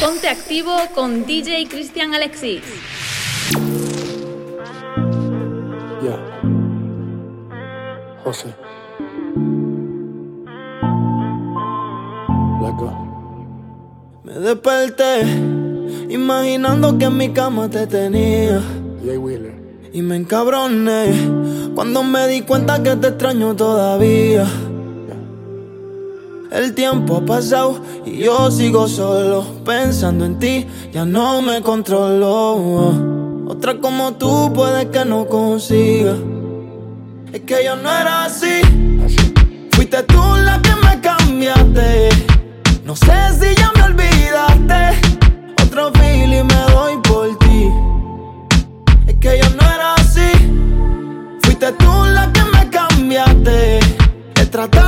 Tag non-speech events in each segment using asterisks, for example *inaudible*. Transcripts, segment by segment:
Ponte activo con DJ Cristian Alexis. Ya. José. Me desperté imaginando que en mi cama te tenía. Jay Wheeler. Y me encabroné cuando me di cuenta que te extraño todavía. El tiempo ha pasado y yo sigo solo pensando en ti, ya no me controlo. Otra como tú puede que no consiga. Es que yo no era así. Fuiste tú la que me cambiaste. No sé si ya me olvidaste. Otro feeling me doy por ti. Es que yo no era así. Fuiste tú la que me cambiaste. He tratado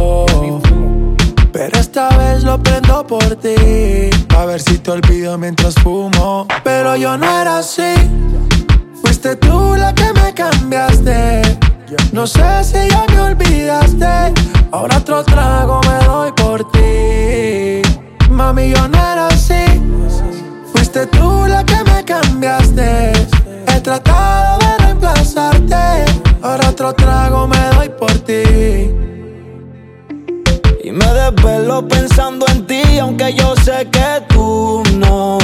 Esta vez lo prendo por ti, a ver si te olvido mientras fumo. Pero yo no era así, fuiste tú la que me cambiaste. No sé si ya me olvidaste, ahora otro trago me doy por ti. Mami, yo no era así, fuiste tú la que me cambiaste. He tratado de reemplazarte. Ahora otro trago me Desvelo pensando en ti, aunque yo sé que tú no.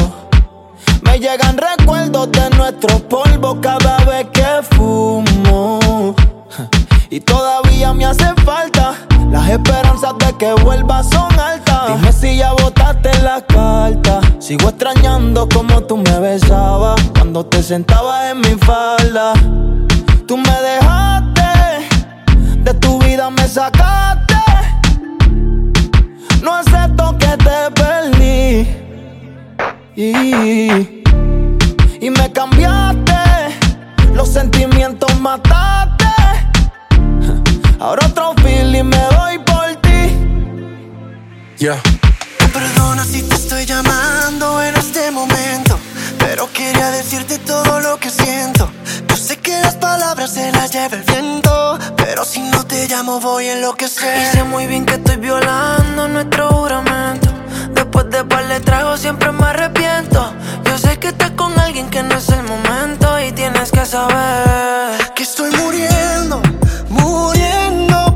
Me llegan recuerdos de nuestros polvos cada vez que fumo. *laughs* Y todavía me hace falta. Las esperanzas de que vuelva son altas. Dime si ya botaste la carta. Sigo extrañando como tú me besabas cuando te sentabas en mi falda. Tú me dejaste, de tu vida me sacaste. Te perdí. Y, y me cambiaste, los sentimientos mataste. Ahora otro feeling me doy por ti. Yeah. Perdona si te estoy llamando en este momento, pero quería decirte todo lo que siento. Yo sé que las palabras se las lleva el viento, pero si no te llamo voy a enloquecer. Y sé muy bien que estoy violando nuestro juramento. Después de par de tragos siempre me arrepiento. Yo sé que estás con alguien que no es el momento y tienes que saber que estoy muriendo, muriendo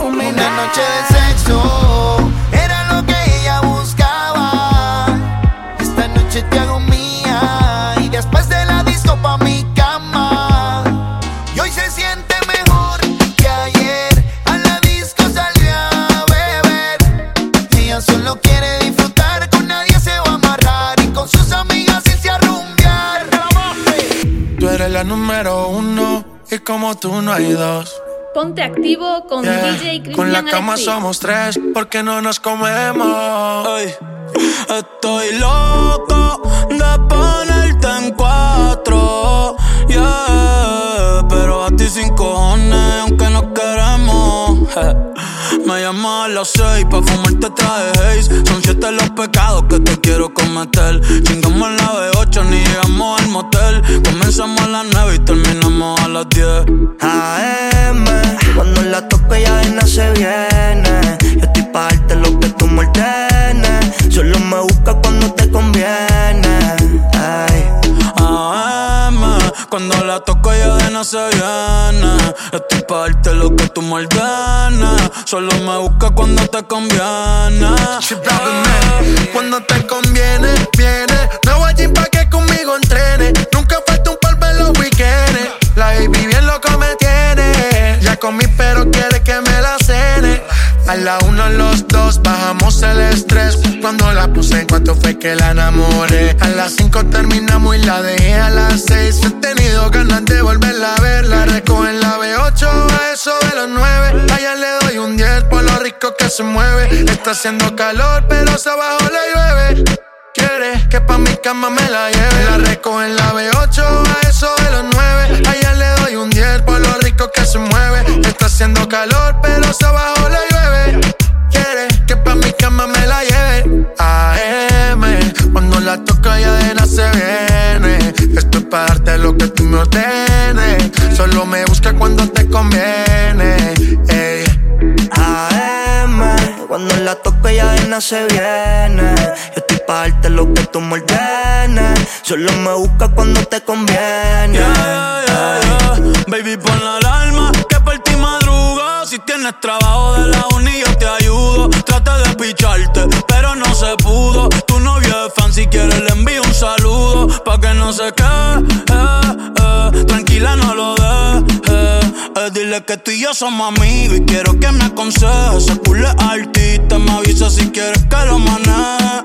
húmeda. Una noche de sexo era lo que ella buscaba. Esta noche te hago mía y después de la disco pa' mi cama. Y hoy se siente mejor que ayer. A la disco salió a beber. Ella solo quiere disfrutar, con nadie se va a amarrar y con sus amigas irse a rumbear. Tú eres la número uno y como tú no hay dos. Ponte activo con Yeah. DJ Cristian Con la cama Alexis. somos tres porque no nos comemos. Ay, estoy loco de ponerte en cuatro. Yeah, pero a ti sin cojones, aunque no queremos. Me llamas a las seis pa' fumarte traje haze. Son siete los pecados que te quiero cometer. Chingamos en la B8, ni llegamos al motel. Comenzamos a las nueve y terminamos a las diez. AM, cuando la toco ya de nada se viene. Yo estoy pa' darte lo que tú me ordenes. Solo me busca cuando te conviene. Ay. AM, cuando la toco ya de no se viene. Estoy pa' darte lo que tú me ordenes. Solo me busca cuando te conviene. Cuando te conviene, viene. Nuevo gym pa' que conmigo entrene. Nunca falta un polvo en los weekends. La baby bien loco me tiene. Ya comí, pero quiere que me la cene. A la uno, los dos, bajamos el estrés. Cuando la puse en cuanto fue que la enamoré. A las cinco terminamos y la dejé a las seis. He tenido ganas de volverla a ver. La recojo en la B8 a eso de los nueve. Allá le doy un 10 por lo rico que se mueve. Está haciendo calor, pero se abajo le llueve. Quiere que pa' mi cama me la lleve. La recojo en la B8 a eso de los 9. Allá le doy un 10 por lo rico que se mueve. Está haciendo calor, pero se abajo AM, cuando la toca ya de nada se viene. Esto es para darte lo que tú me ordenes. Solo me busca cuando te conviene. Ey. AM, cuando la toco ya de nada se viene. Yo estoy pa' darte lo que tú me ordenes. Solo me busca cuando te conviene. Yeah, yeah, yeah. Baby, pon la alarma que por ti madrugo. Si tienes trabajo de la uni, yo te ayudo. Traté de picharte, no se pudo. Tu novio es fan, si quieres le envío un saludo. Pa' que no se quede, eh, eh. tranquila, no lo dejes. Eh, dile que tú y yo somos amigos y quiero que me aconsejes. Ese culo es artista, me avisa si quieres que lo maneje.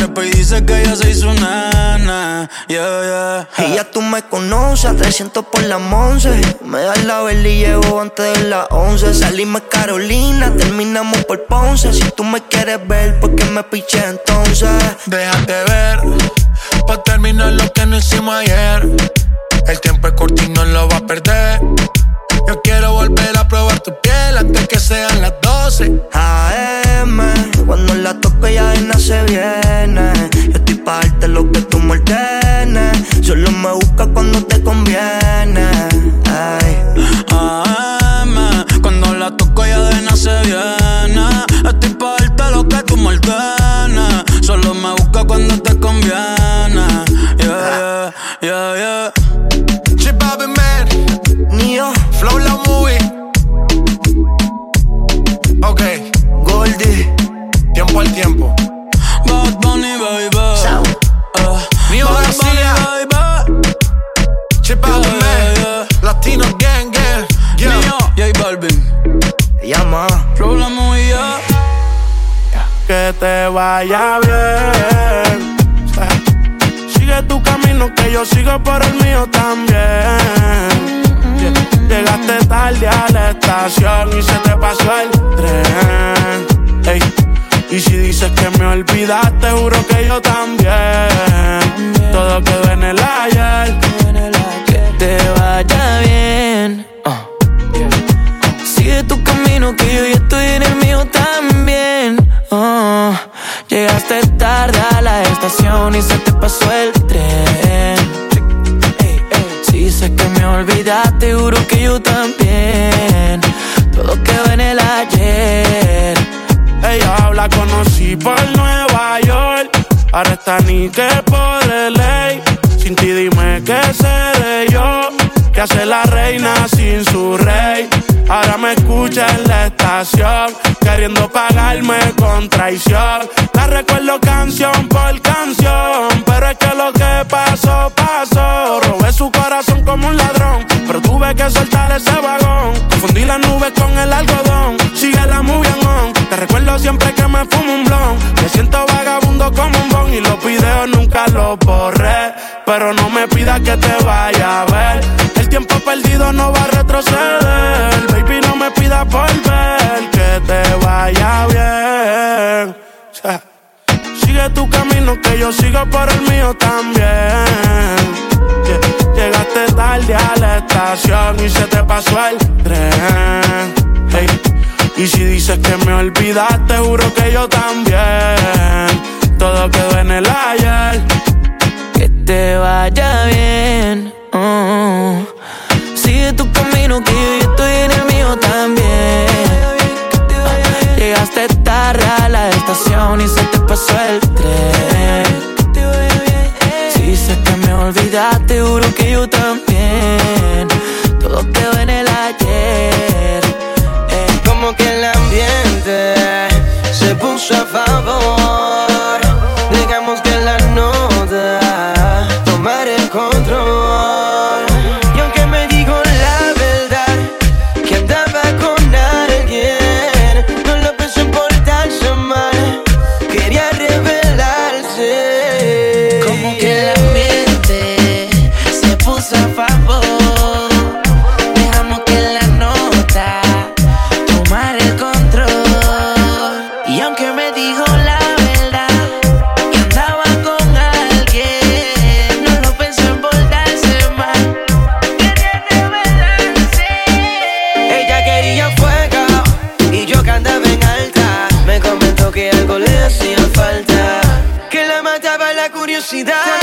Trepa y dice que ella se hizo nana. Yeah, yeah. Y ya tú me conoces, a 300 por la 11. Me das la vela y llevo antes de las 11. Salimos Carolina, terminamos por Ponce. Si tú me quieres ver, ¿por qué me piché entonces? Déjate ver, pa' terminar lo que no hicimos ayer. El tiempo es corto y no lo va a perder. Yo quiero volver a probar tu piel antes que sean las 12. AM, cuando la toco ya de nada Solo me busca cuando te conviene. Que te vaya bien. Sigue tu camino, que yo sigo por el mío también. Llegaste tarde a la estación y se te pasó el tren. Y si dices que me olvidaste, juro que yo también. Todo quedó en el ayer. Que te vaya bien. Ah. Sigue tu camino que yo ya estoy en el mío también. Uh, llegaste tarde a la estación y se te pasó el tren. Hey, hey. Sí, sé que me olvidaste, juro que yo también. Todo quedó en el ayer. Ella la conocí por Nueva York. Ahora está ni que por el ley. Sin ti dime qué seré yo. Que hace la reina sin su rey. Ahora me escucha en la estación queriendo pagarme con traición. La recuerdo canción por canción, pero es que lo que pasó, pasó. Robé su corazón como un ladrón, pero tuve que soltar ese vagón. Confundí las nubes con el algodón, sigue la movie on. Te recuerdo siempre que me fumo un blon. Me siento vagabundo como un bon y los videos nunca los borré. Pero no me pidas que te vaya a ver. El tiempo perdido no va a retroceder. Baby, no me pidas volver que te vaya bien. Sigue tu camino que yo sigo por el mío también. Llegaste tarde a la estación y se te pasó el tren. Y si dices que me olvidaste, juro que yo también. Todo quedó en el ayer. Que te vaya bien. Uh. Sigue tu camino que yo estoy en el mío también llegaste tarde a la estación y se te pasó el tren. Si sé que me olvidaste, juro que yo también. Todo quedó en el ayer. Es como que el ambiente se puso a favor. Digamos que la nota tomar el control. you?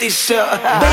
this shit.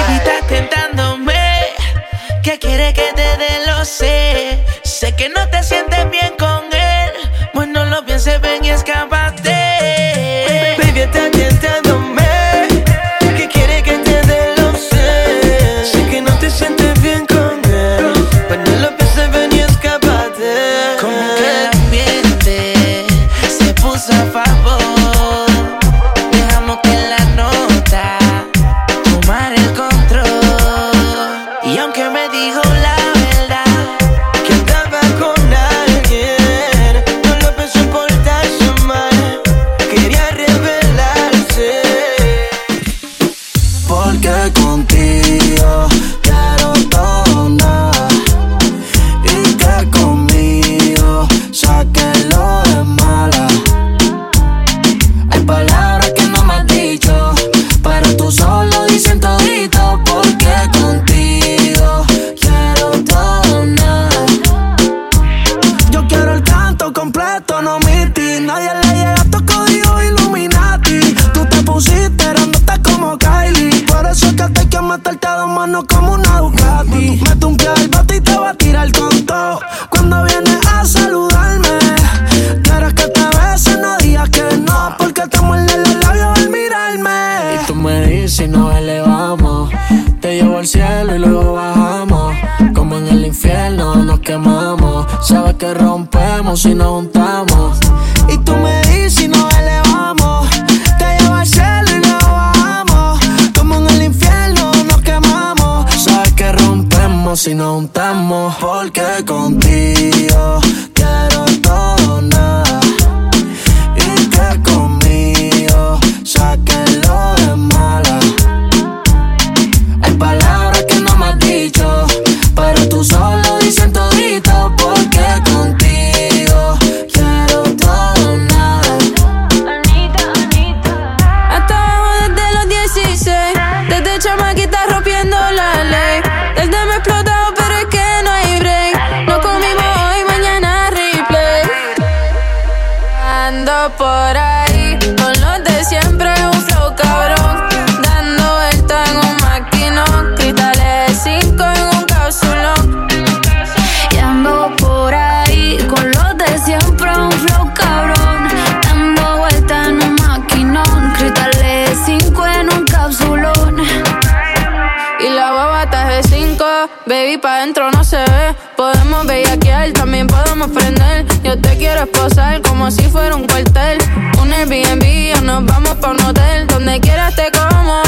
como si fuera un cuartel. Un Airbnb o nos vamos pa' un hotel. Donde quieras te como.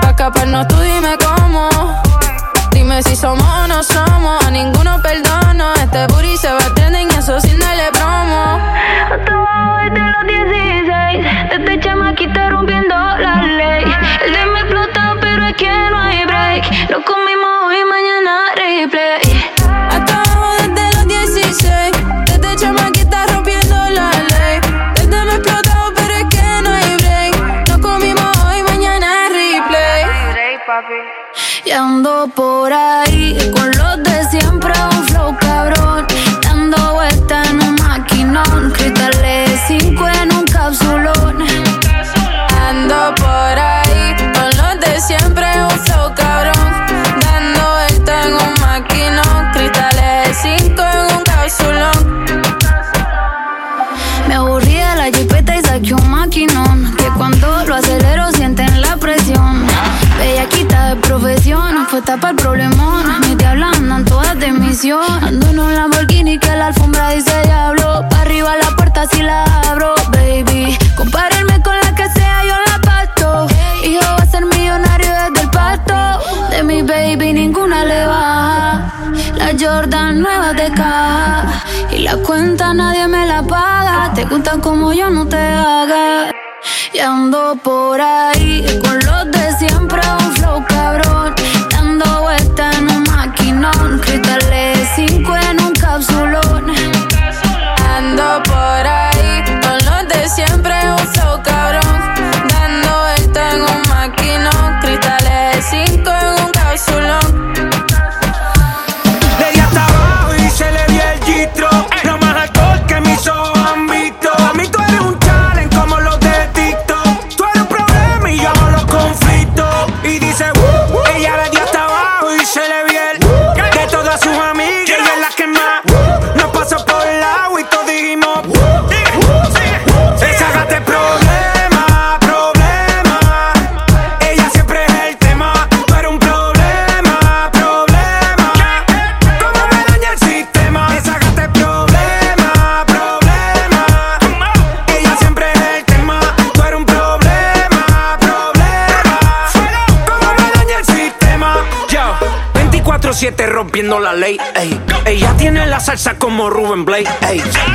Pa' escaparnos tú dime cómo. Dime si somos o no somos. A ninguno perdono. Este booty se va a trending y eso sin darle promo. Hasta abajo desde los 16. Desde este chamaquita rompiendo la ley. El de me explotó, pero es que no hay break. Lo comimos hoy, mañana replay. ando por ahí con Puesta para el problemón. Ni te hablan, todas de misión. Ando en un Lamborghini que la alfombra dice diablo. Pa' arriba la puerta si la abro, baby. Compararme con la que sea, yo la pasto. Hijo va a ser millonario desde el pasto. De mi baby ninguna le baja. La Jordan nueva de caja. Y la cuenta nadie me la paga. Te gustan como yo, no te haga. Y ando por ahí con los de siempre. non, cristales 5 en un capsulón. Ando como Rubén Blake. Ey.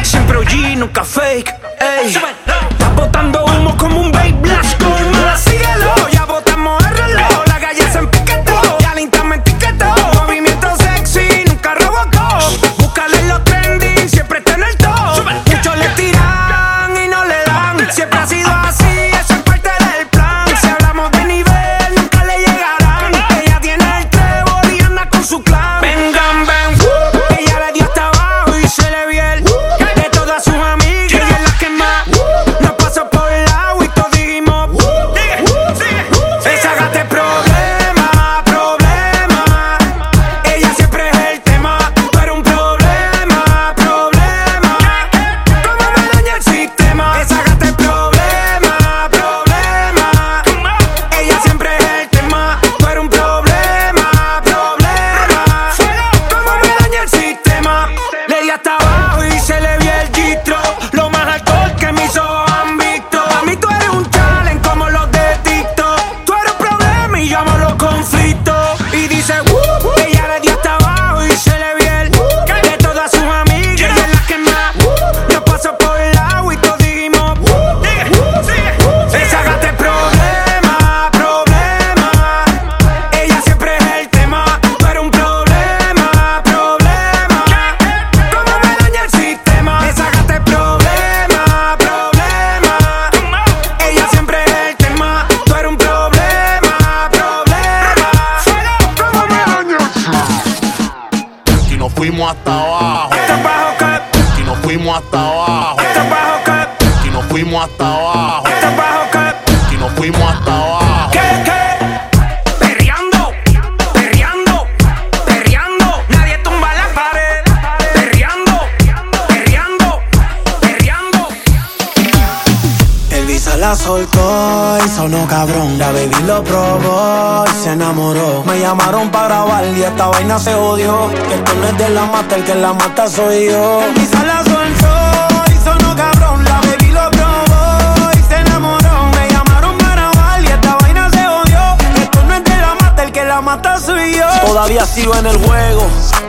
La mata, soy yo. Visa la soltó y sonó cabrón. La baby lo probó y se enamoró. Me llamaron para grabar y esta vaina se odió. Esto no es de la mata, el que la mata soy yo. Todavía sigo en el juego.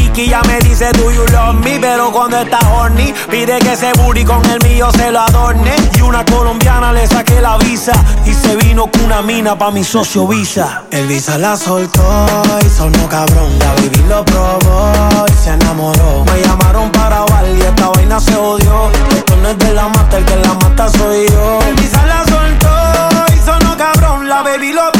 Kiki. Ya me dice, Do you love me? Pero cuando está horny, pide que ese booty con el mío se lo adorne. Y una colombiana le saqué la visa. Y se vino con una mina pa' mi socio Visa. El Visa la soltó y sonó cabrón. La baby lo probó y se enamoró. Me llamaron para grabar y esta vaina se odió. Esto no es de la mata, el que la mata soy yo. El Visa la soltó y sonó cabrón. La baby lo probó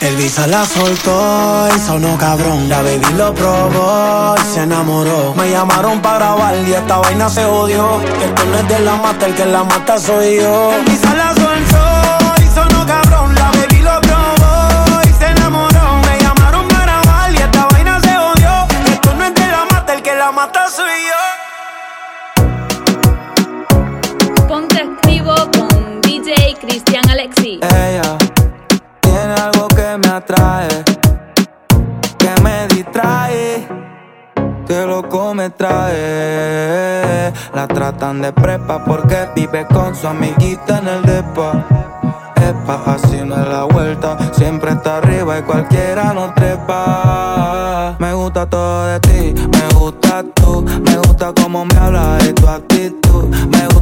El Visa la soltó y sonó cabrón. La baby lo probó y se enamoró. Me llamaron para grabar y esta vaina se odió. Esto no es de la mata, el que la mata soy yo. El Visa la soltó y sonó cabrón. La baby lo probó y se enamoró. Me llamaron para grabar y esta vaina se odió. Esto no es de la mata, el que la mata soy yo. Ponte activo con DJ Cristian Alexi. Ella que me distrae, que loco me trae. La tratan de prepa porque vive con su amiguita en el depa. Epa, así no es la vuelta, siempre está arriba y cualquiera no trepa. Me gusta todo de ti, me gusta tú, me gusta cómo me hablas y tu actitud.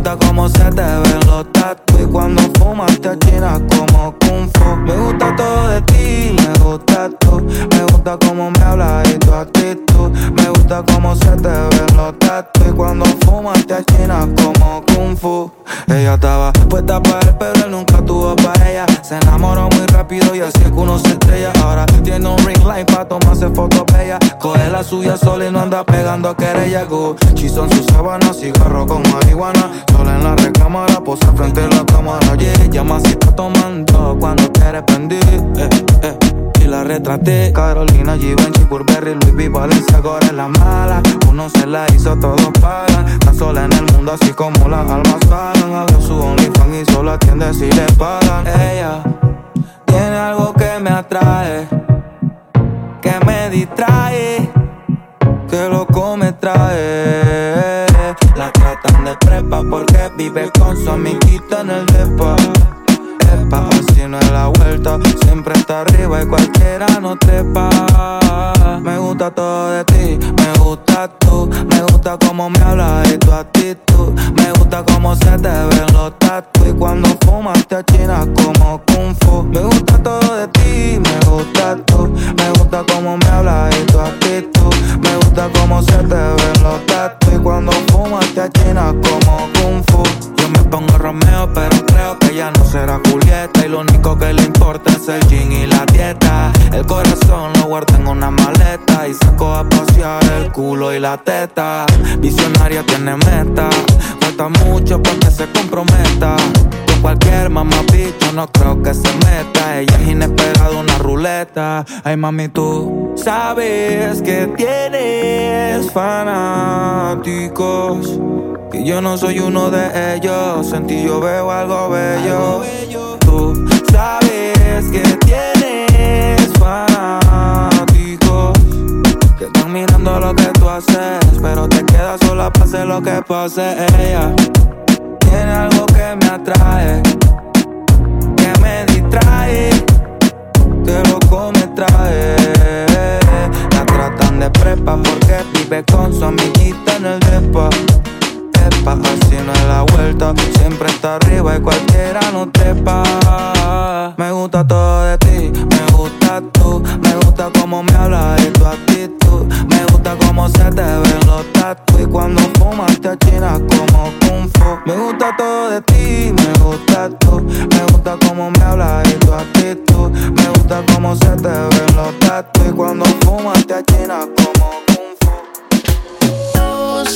Gusta cómo se te ven los tatu y cuando fumas te achinas como kung fu. Me gusta todo de ti, me gusta tú, me gusta cómo me hablas y tu actitud. Me gusta cómo se te ven los tatu y cuando fumas te achinas como kung fu. Ella estaba puesta para él, pero él nunca tuvo para ella. Se enamoró muy rápido y así es que uno se estrella. Ahora tiene un ring light para tomarse fotos bellas. Coge la suya sola y no anda pegando querella. Gucci son sus sábanas, cigarro con marihuana. Sola en la recámara, posa frente a la cámara. Yeah, llama si está tomando cuando quiere prender. Eh, eh. Y la retraté Carolina, Givenchy, Burberry, Louis V, Valencia, es la mala Uno se la hizo, todos pagan Tan sola en el mundo así como las almas pagan Abre su OnlyFans y solo atiende si le pagan Ella tiene algo que me atrae Que me distrae Que loco me trae Tratan de prepa porque vive con su amiguita en el depa Así no es la vuelta Siempre está arriba y cualquiera no trepa. Me gusta todo de ti, me gusta tú Me gusta cómo me hablas y tu actitud. Me gusta cómo se te ven los tatu Y cuando fumas te achinas como kung fu. Me gusta todo de ti, me gusta tú. Me gusta cómo me hablas y tu actitud. Me gusta cómo se te ven los tatu Y cuando fumas te achinas como kung fu. Yo me pongo Romeo pero creo que ya no será y lo único que le importa es el jean y la dieta. El corazón lo guarda en una maleta y saco a pasear el culo y la teta. Visionaria tiene meta, falta mucho para que se comprometa Con cualquier mamá bicho, no creo que se meta. Ella es inesperada, una ruleta. Ay, mami, tú sabes que tienes fanáticos. Que yo no soy uno de ellos. En ti yo veo. Algo bello tú sabes que tienes fanáticos que están mirando lo que tú haces, pero te quedas sola, pase lo que pase. Ella tiene algo que me atrae, que me distrae, que loco me trae. La tratan de prepa porque vive con su amiguita en el depa. Así no es la vuelta, siempre está arriba y cualquiera no trepa. Me gusta todo de ti, me gusta tú, me gusta cómo me hablas y tu actitud. Me gusta cómo se te ven los tatu y cuando fumas te achinas como kung fu. Me gusta todo de ti, me gusta tú, me gusta cómo me hablas y tu actitud. Me gusta cómo se te ven los tatu y cuando fumas te achinas como kung fu. Tú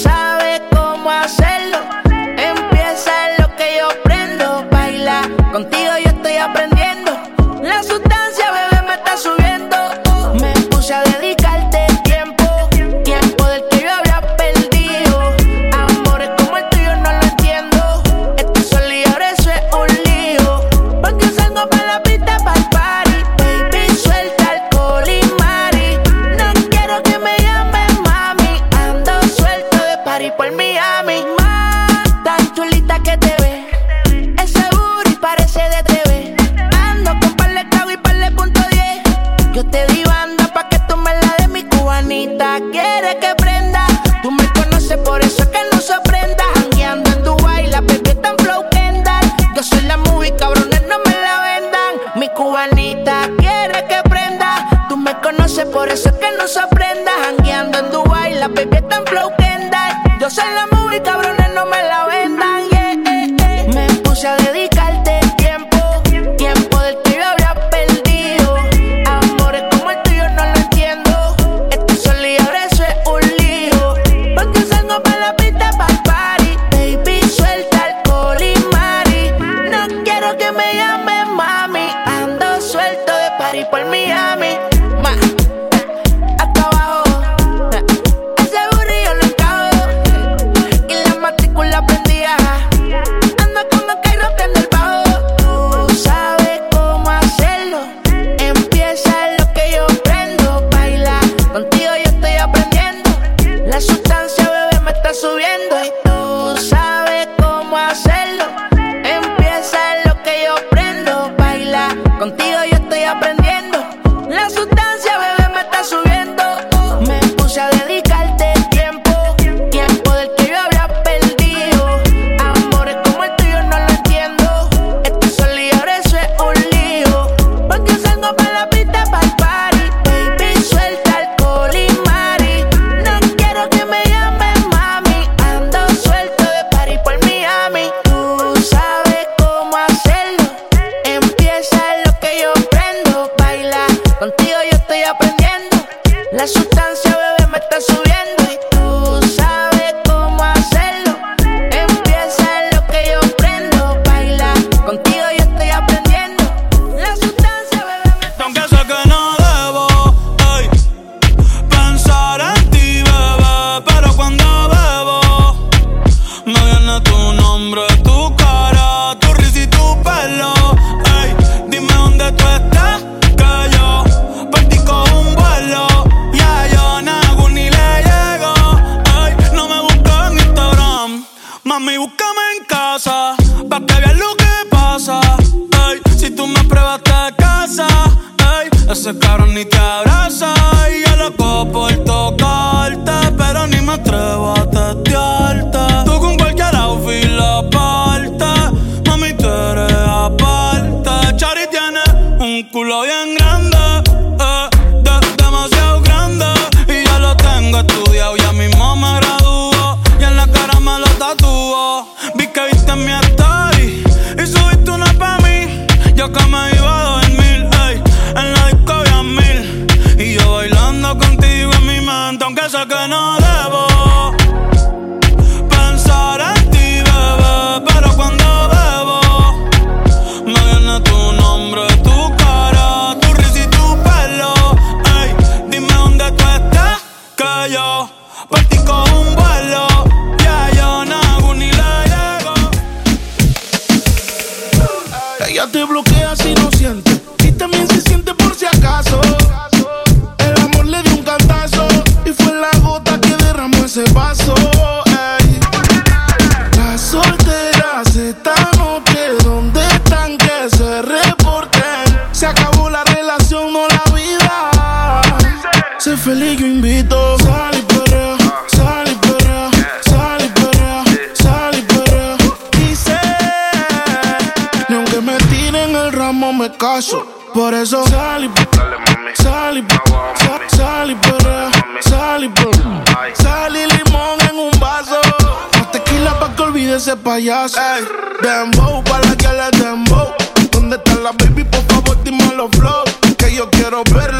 eso sal y sal y sal, sal y perrea, sal y perrea. Sal y limón en un vaso. Más tequila pa' que olvide ese payaso. Ey, dembow pa' la que le dembow. ¿Dónde está la baby? Por favor, dime los flow. Que yo quiero verla,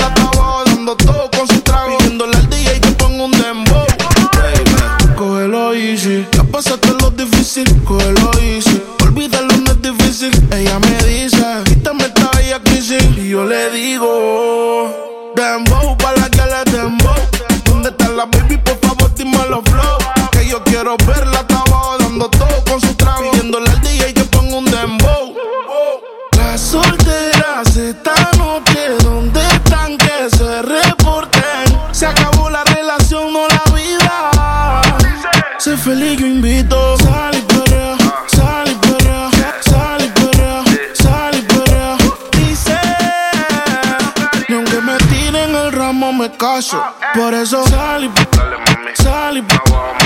quiero verla, está abajo dando todo con su trago. Pidiéndole al DJ que ponga un dembow. Las solteras esta noche, ¿dónde están? Que se reporten. Se acabó la relación, no la vida. Sé feliz, yo invito. Sal y perrea, sal y perrea, sal y perrea, sal y perrea. Dice, ni aunque me tiren el ramo me caso. Por eso sal y sal y sal y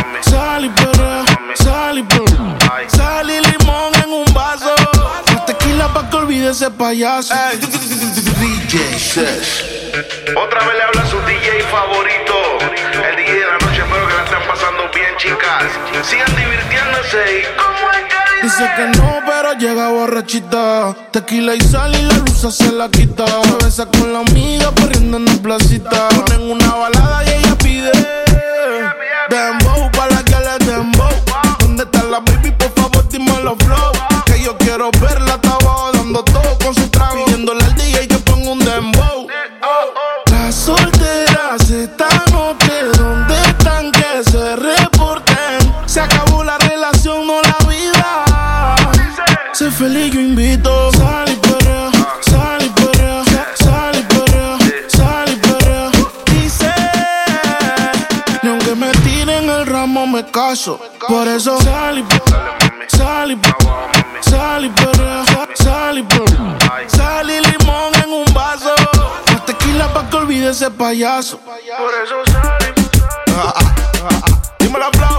perrea, sal y perrea. Sal y limón en un vaso. Más tequila pa' que olvide ese payaso. DJ Sesh. Otra vez le habla su DJ favorito. El DJ de la noche, espero que la estén pasando bien, chicas. Sigan divirtiéndose y como es que Dice que no, pero llega borrachita. Tequila y sal y la luz se la quita. Se besa con la amiga corriendo en la placita. Ponen una balada y ella pide. Quiero verla, está abajo dando todo con su trago. Pidiéndole al DJ que ponga un dembow. Las solteras esta noche, ¿dónde están? Que se reporten. Se acabó la relación, no la vida. Sé feliz, yo invito. Sal y perrea, sal y perrea, sal y perrea, perrea. Dice, ni aunque me tiren el ramo me caso. Por eso sal y sal y sal y perrea, sal y perrea. Sal y limón en un vaso. Más tequila pa' que olvide ese payaso. Por eso sal y Dímelo flow,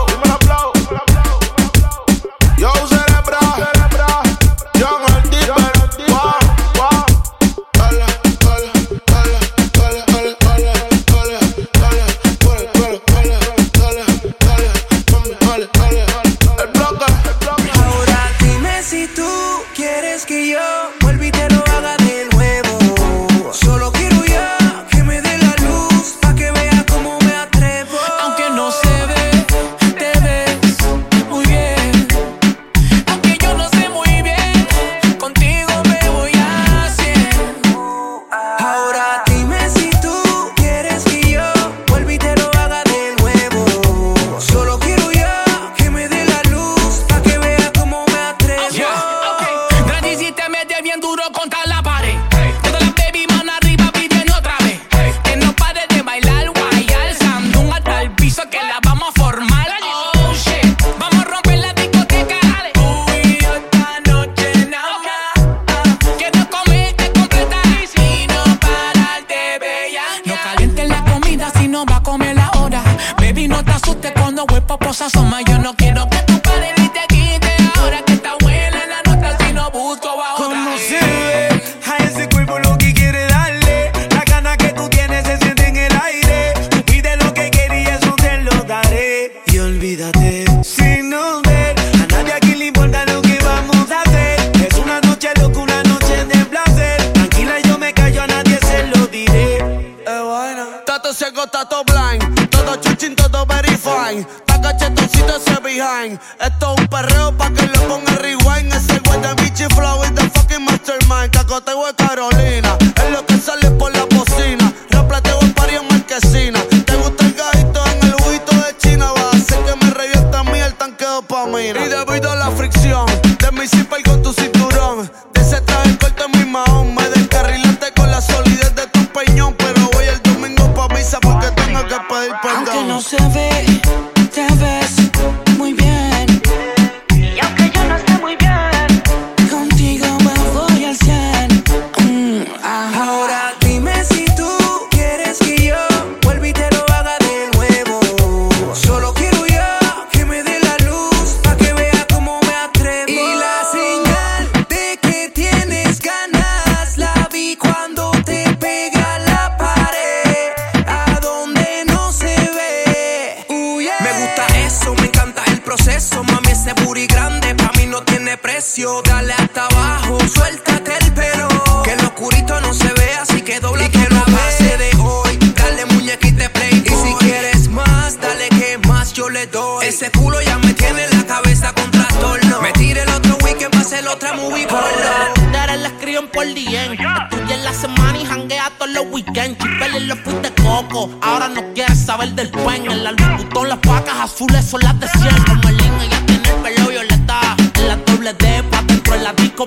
abajo, suéltate el pelo. Que lo oscurito no se ve, así que dobla y que lo pase de hoy. Dale muñequita play. Y si quieres más, dale que más yo le doy. Ese culo ya me tiene la cabeza con trastorno. Me tire el otro weekend para hacer otra movie porno. Dale, la escriben por DM. Estudia en la semana y janguea todos los weekends. Chipel y los fuiste coco. Ahora no quieres saber del pen. En la Louis Vuitton, las pacas azules son las de 100. Como el el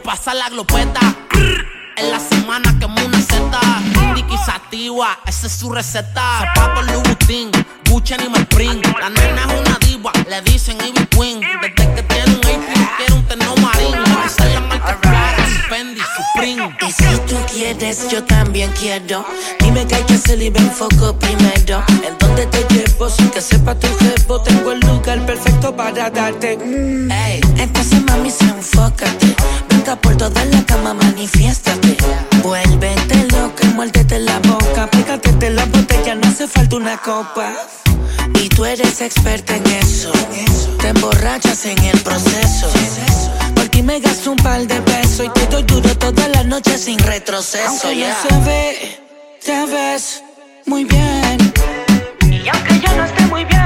de la disco pasa la glopeta. En la semana quemo una seta. Indiki sativa, esa es su receta. Zapatos Louboutin, Gucci Animal Print. La nena es una diva, le dicen Ivy Queen. Desde que tiene un AP, quiere un terno marín. Le dicen la marca clara, Fendi, Supreme. Y si tú quieres, yo también quiero. Dime que hay que hacer y ven foco primero. ¿En dónde te llevo? Sin que sepa tu jefe, tengo el lugar perfecto para darte. Mm. Ey, entonces mami, se enfócate. Por toda la cama, manifiéstate. Vuélvete loca, muérdete la boca. Pégate la botella, no hace falta una copa. Y tú eres experta en eso. Te emborrachas en el proceso. Por ti me gasto un par de pesos y te doy duro toda la noche sin retroceso. Aunque no ya se ve, te ves muy bien. Y aunque yo no esté muy bien,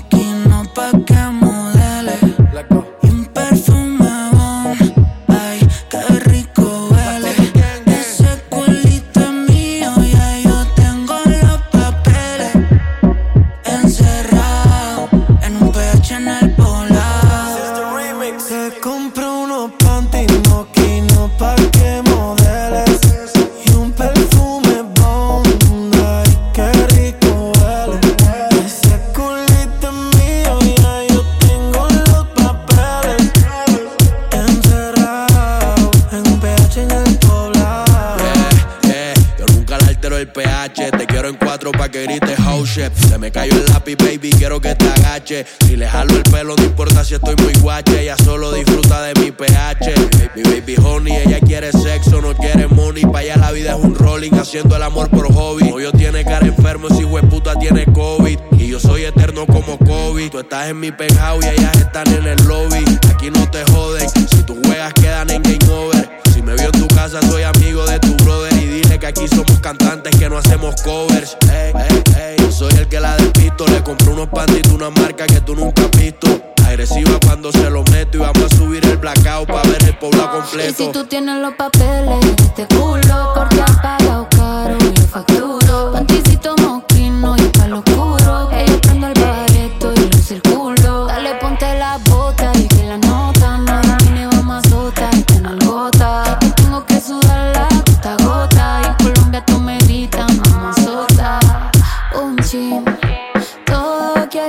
en mi penthouse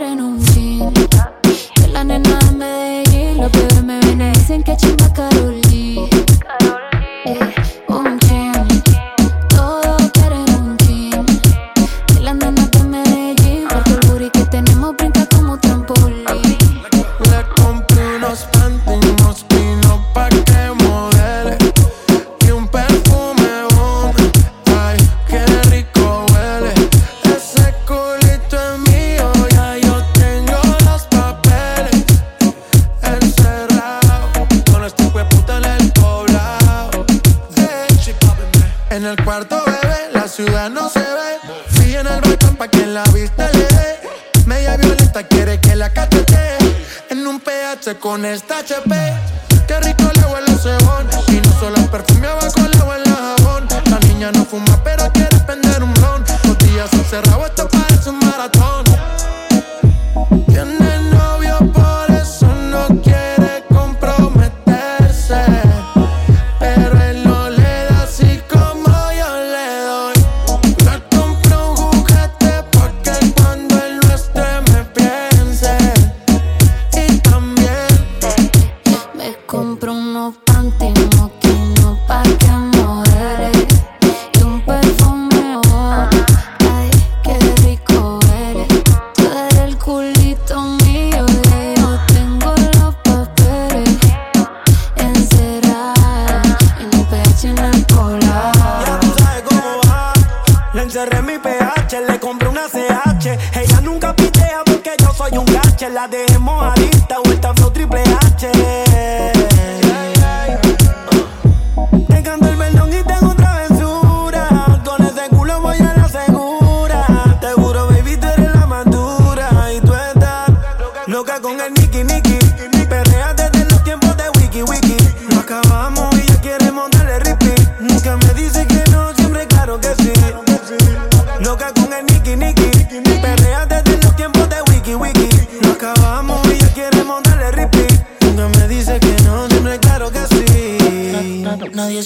quieren un chin. Que la nena de Medellín, lo peor me ven dicen que chimba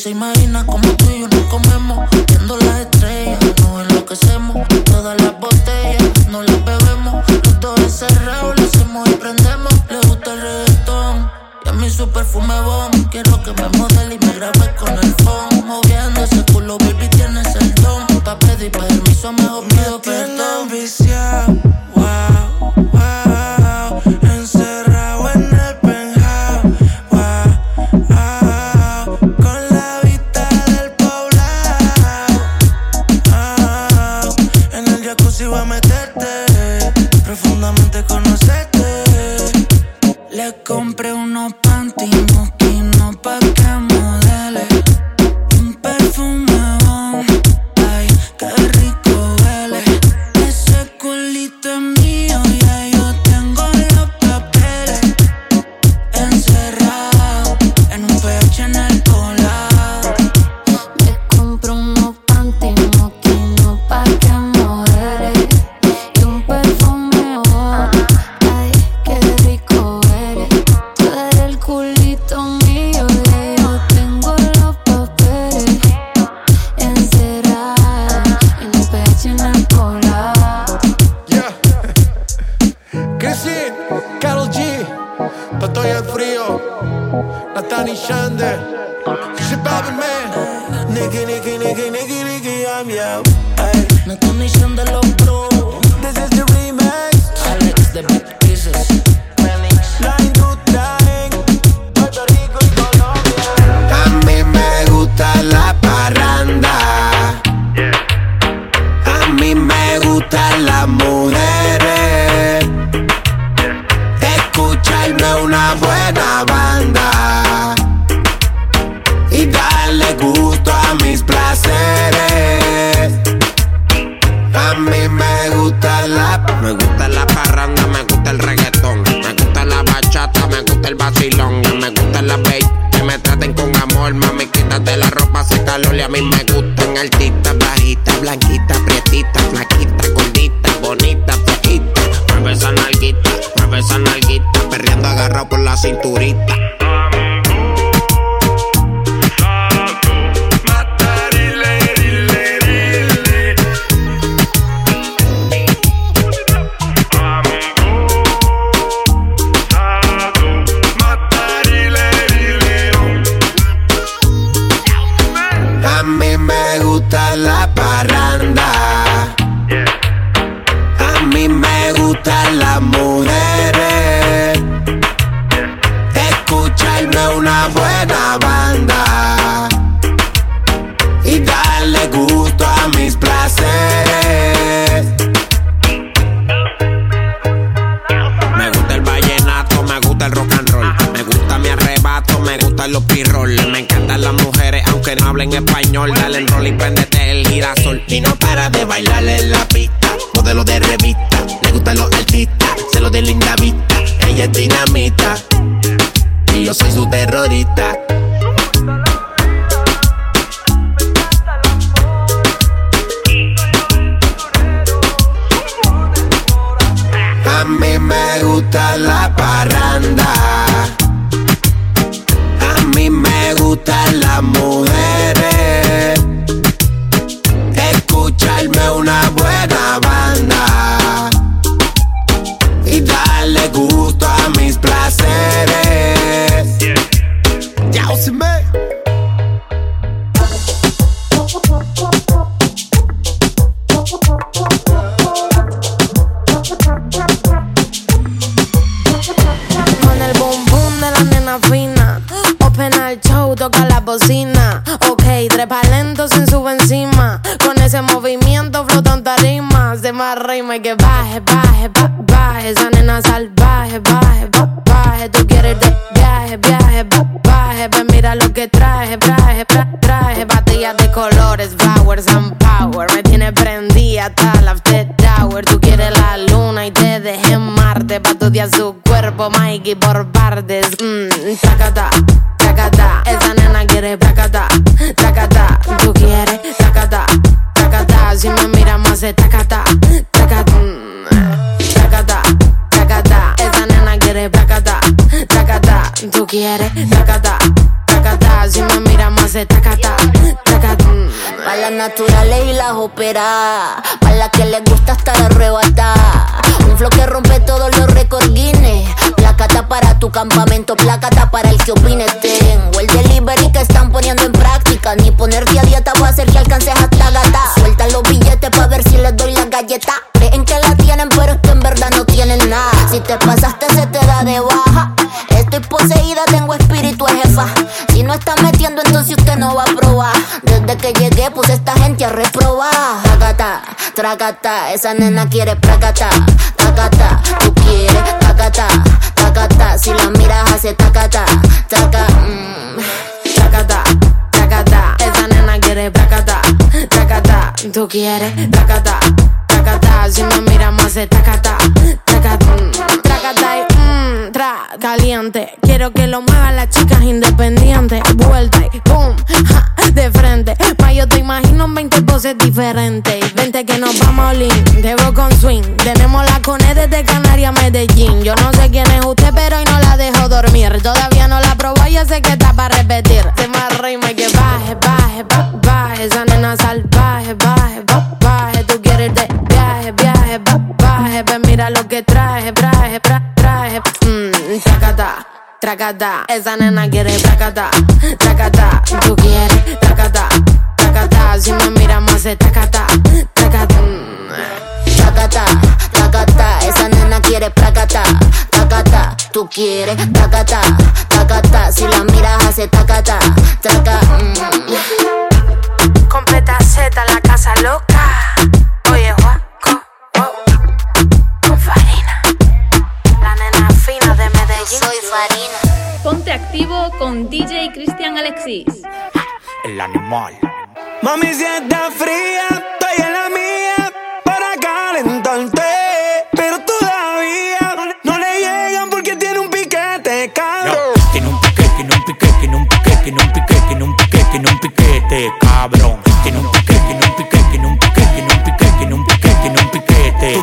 soy más Carol G, Patoy en frío, Nathan y Shander, She Baby Man, Nicky, Nicky, Nicky, Nicky, Nicky, I'm altita, bajita, blanquita, prietita, flaquita, gordita, bonita, feita. Mueve esa nalguita, mueve esa nalguita, perreando agarrado por la cinturita. español. Dale el rol y prendete el girasol. Y no para de bailar en la pista. Modelo de revista. Le gustan los artistas. Se lo de linda vista. Ella es dinamita. Y yo soy su terrorista. A mí me gusta la parranda más rima y que baje, baje, ba, baje. Esa nena salvaje, baje, ba, baje. Tú quieres de viaje, viaje, baje. Pues mira lo que traje, traje, traje. traje. Batillas de colores, flowers and power. Me tiene prendida hasta la after tower. Tú quieres la luna y te dejé en Marte. Pa' estudiar su cuerpo, Mikey, por partes. Mmm, tacata, tacata. Esa nena quiere tacata, tacata. Tú quieres tacata, tacata. Si me miras más, tacata. Quieres tacata, tacata. Si me miras más, se tacata, tacata. Pa' las naturales y las operadas. Pa' las que les gusta estar arrebatada. Un flow que rompe todos los récords Guinness. Placata para tu campamento, placata para el que opine. Tengo el delivery que están poniendo en práctica. Ni ponerte a dieta va a hacer que alcances hasta gata. Suelta los billetes pa' ver si les doy la galleta. Esa nena quiere placata, tacata. Tú quieres tacata, tacata. Si la miras, hace tacata, taca. mm. Tacata, tacata. Esa nena quiere tacata, tacata. Tú quieres tacata, tacata. Si me miras más, se tacata, tacata. mm. Tacata y mmm, tra, caliente. Quiero que lo muevan las chicas independientes. Vuelta y boom, ja, de frente. Yo te imagino en 20 poses diferentes. Vente que nos vamos a Olin, voy con swing. Tenemos la cone desde Canarias a Medellín. Yo no sé quién es usted, pero hoy no la dejo dormir. Todavía no la probó, yo sé que está para repetir. Se me rima que baje, baje, ba- baje. Esa nena salvaje, baje, ba- baje. Tú quieres de viaje, viaje, ba- baje. Ven, mira lo que traje, traje, tra- traje. Mmm, tracata. Tracata, esa nena quiere tracata, tracata, tú quieres tracata, si me miras más se tacata, tacata, mm. Tacata, tacata, esa nena quiere placata, tacata. Tú quieres tacata, tacata. Si la miras, hace tacata, taca. mm. Completa Z, la casa loca. Oye, guaco, wow. Con farina. La nena fina de Medellín. Soy farina. Ponte activo con DJ Cristian Alexis. El animal. Mami, si está fría, estoy en la mía para calentarte. Pero todavía no le llegan porque tiene un piquete, cabrón. Tiene un piquete, tiene un piquete, tiene un piquete, tiene un piquete, tiene un piquete, un piquete, cabrón. Tiene un piquete, tiene un piquete,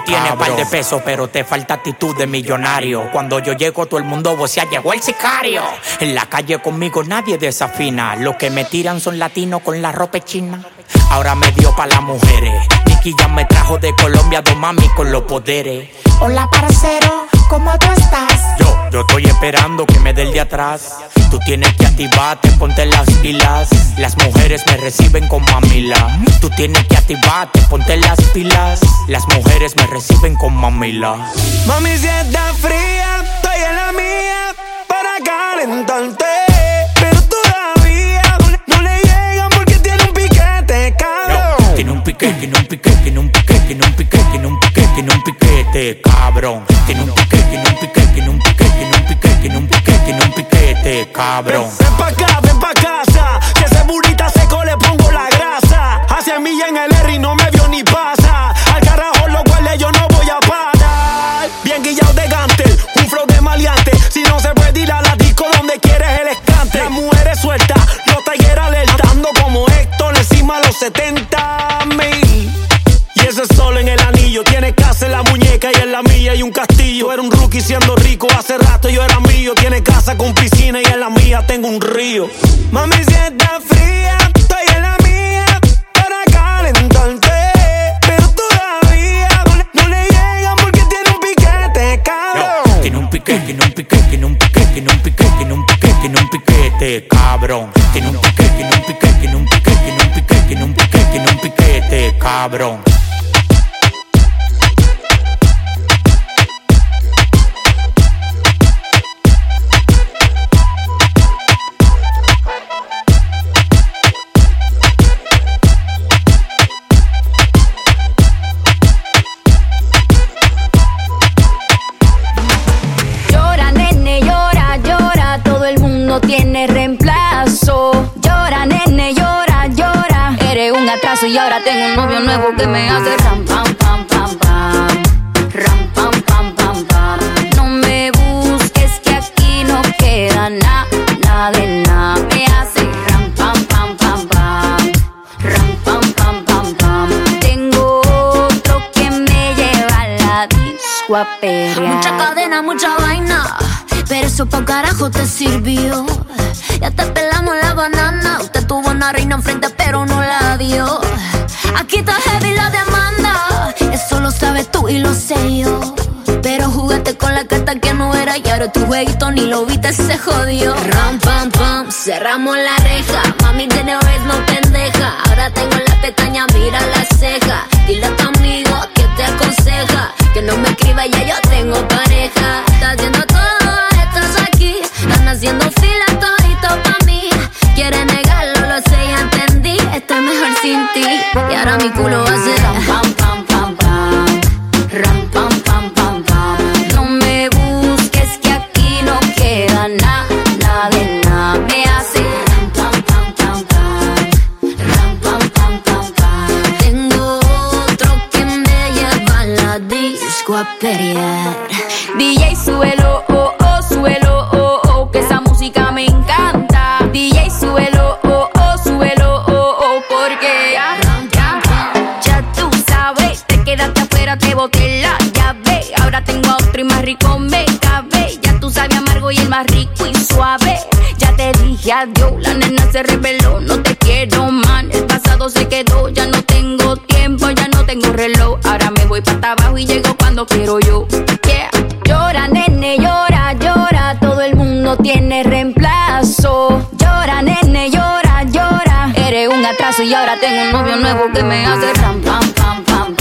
tienes par de pesos, pero te falta actitud de millonario. Cuando yo llego, todo el mundo vocea, llegó el sicario. En la calle conmigo nadie desafina. Los que me tiran son latinos con la ropa china. Ahora me dio pa' las mujeres. Nicky ya me trajo de Colombia dos mami con los poderes. Hola, parcero, ¿cómo tú estás? Yo, yo estoy esperando que me dé el de atrás. Tú tienes que activarte, ponte las pilas. Las mujeres me reciben con mamila. Tú tienes que activarte, ponte las pilas. Las mujeres me reciben con mamila. Mami, si está fría, estoy en la mía para calentarte. Piquete, tiene un piquete, tiene un piquete, tiene un piquete, tiene un piquete, tiene un piquete, cabrón. Tiene un piquete, tiene un piquete, tiene un piquete, tiene un piquete, tiene un piquete, tiene un piquete, cabrón. Ven pa' acá, ven pa' casa. Que ese burrita seco le pongo la grasa. Hace milla en el R y no me vio ni pasa. Al carajo lo huele, yo no voy a parar. Bien guillado de gante, un flow de maleante. Si no se puede ir a la disco donde quieres el escante. Las mujeres sueltas, los talleres alerta. Ando como Héctor encima los 70 un castillo. Era un rookie siendo rico, hace rato yo era mío. Tiene casa con piscina y en la mía tengo un río. Mami, si está fría, estoy en la mía para calentarte. Pero todavía no le llegan porque tiene un piquete, cabrón. Tiene un piquete, tiene un piquete, tiene un piquete, tiene un piquete, tiene un piquete, tiene un piquete, cabrón. Tiene un piquete, tiene un piquete, tiene un piquete, tiene un piquete, tiene un piquete, tiene un piquete, cabrón. no tiene reemplazo. Llora, nene, llora, llora. Eres un atraso y ahora tengo un novio nuevo que me hace ram, pam, pam, pam, pam. Ram, pam, pam, pam, pam. No me busques que aquí no queda nada, nada de nada. Me hace ram, pam, pam, pam, pam. Ram, pam, pam, pam, pam. Tengo otro que me lleva la disco a. Mucha cadena, mucha vaina pero eso pa' carajo te sirvió. Ya te pelamos la banana. Usted tuvo una reina enfrente, pero no la dio. Aquí está heavy la demanda. Eso lo sabes tú y lo sé yo. Pero jugaste con la carta que no era y ahora tu jueguito ni lo viste, se jodió. Ram, pam, pam, cerramos la reja. Mami tiene vez no pendeja. Ahora tengo la pestaña, mira la ceja. Dile a tu amigo que te aconseja. Que no me escriba, ya yo tengo pareja. Está haciendo todo. Están haciendo fila todito pa' mí. Quiere negarlo, lo sé, ya entendí. Estoy mejor sin ti. Y ahora mi culo va a ser ram, pam, pam, pam, pam. Ram, pam, pam, pam, pam. No me busques que aquí no queda nada, nada de nada. Me hace ram, pam, pam, pam, pam. Ram, pam, pam, pam, pam. Tengo otro que me lleva a la disco a pelear. DJ suelo, oh, oh, suelo, el más rico y suave. Ya te dije adiós, la nena se reveló, no te quiero man. El pasado se quedó, ya no tengo tiempo, ya no tengo reloj. Ahora me voy para abajo y llego cuando quiero yo. Llora, nene, llora, llora. Todo el mundo tiene reemplazo. Llora, nene, llora, llora. Eres un atraso y ahora tengo un novio nuevo que me hace ram, pam, pam, pam.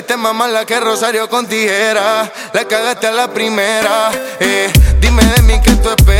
Saliste más mala que Rosario con tijera. La cagaste a la primera, eh. Dime de mí que tú esperas,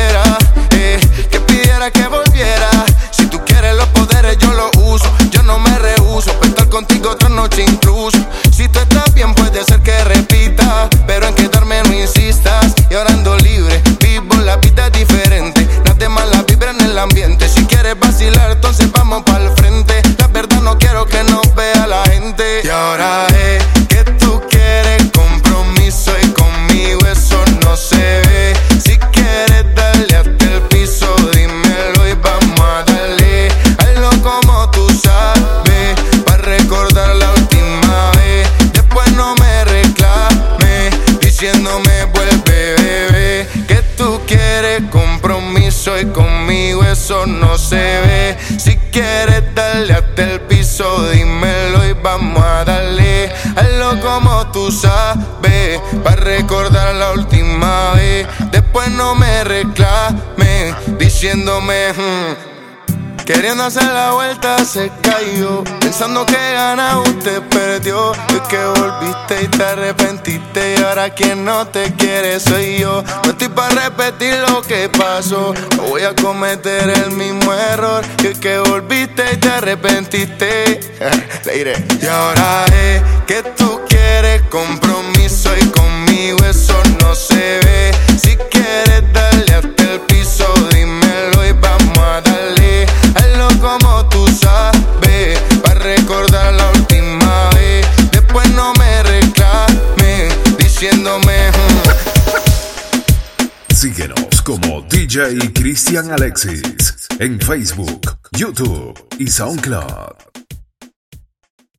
Después no me reclame, diciéndome. "Hmm". Queriendo hacer la vuelta se cayó Pensando que gana usted perdió Es que volviste y te arrepentiste Y ahora quien no te quiere soy yo No estoy para repetir lo que pasó No voy a cometer el mismo error es que volviste y te arrepentiste *laughs* Le diré Y ahora es que tú quieres compromiso Y conmigo eso no se ve Si DJ Cristian Alexis en Facebook, YouTube y SoundCloud.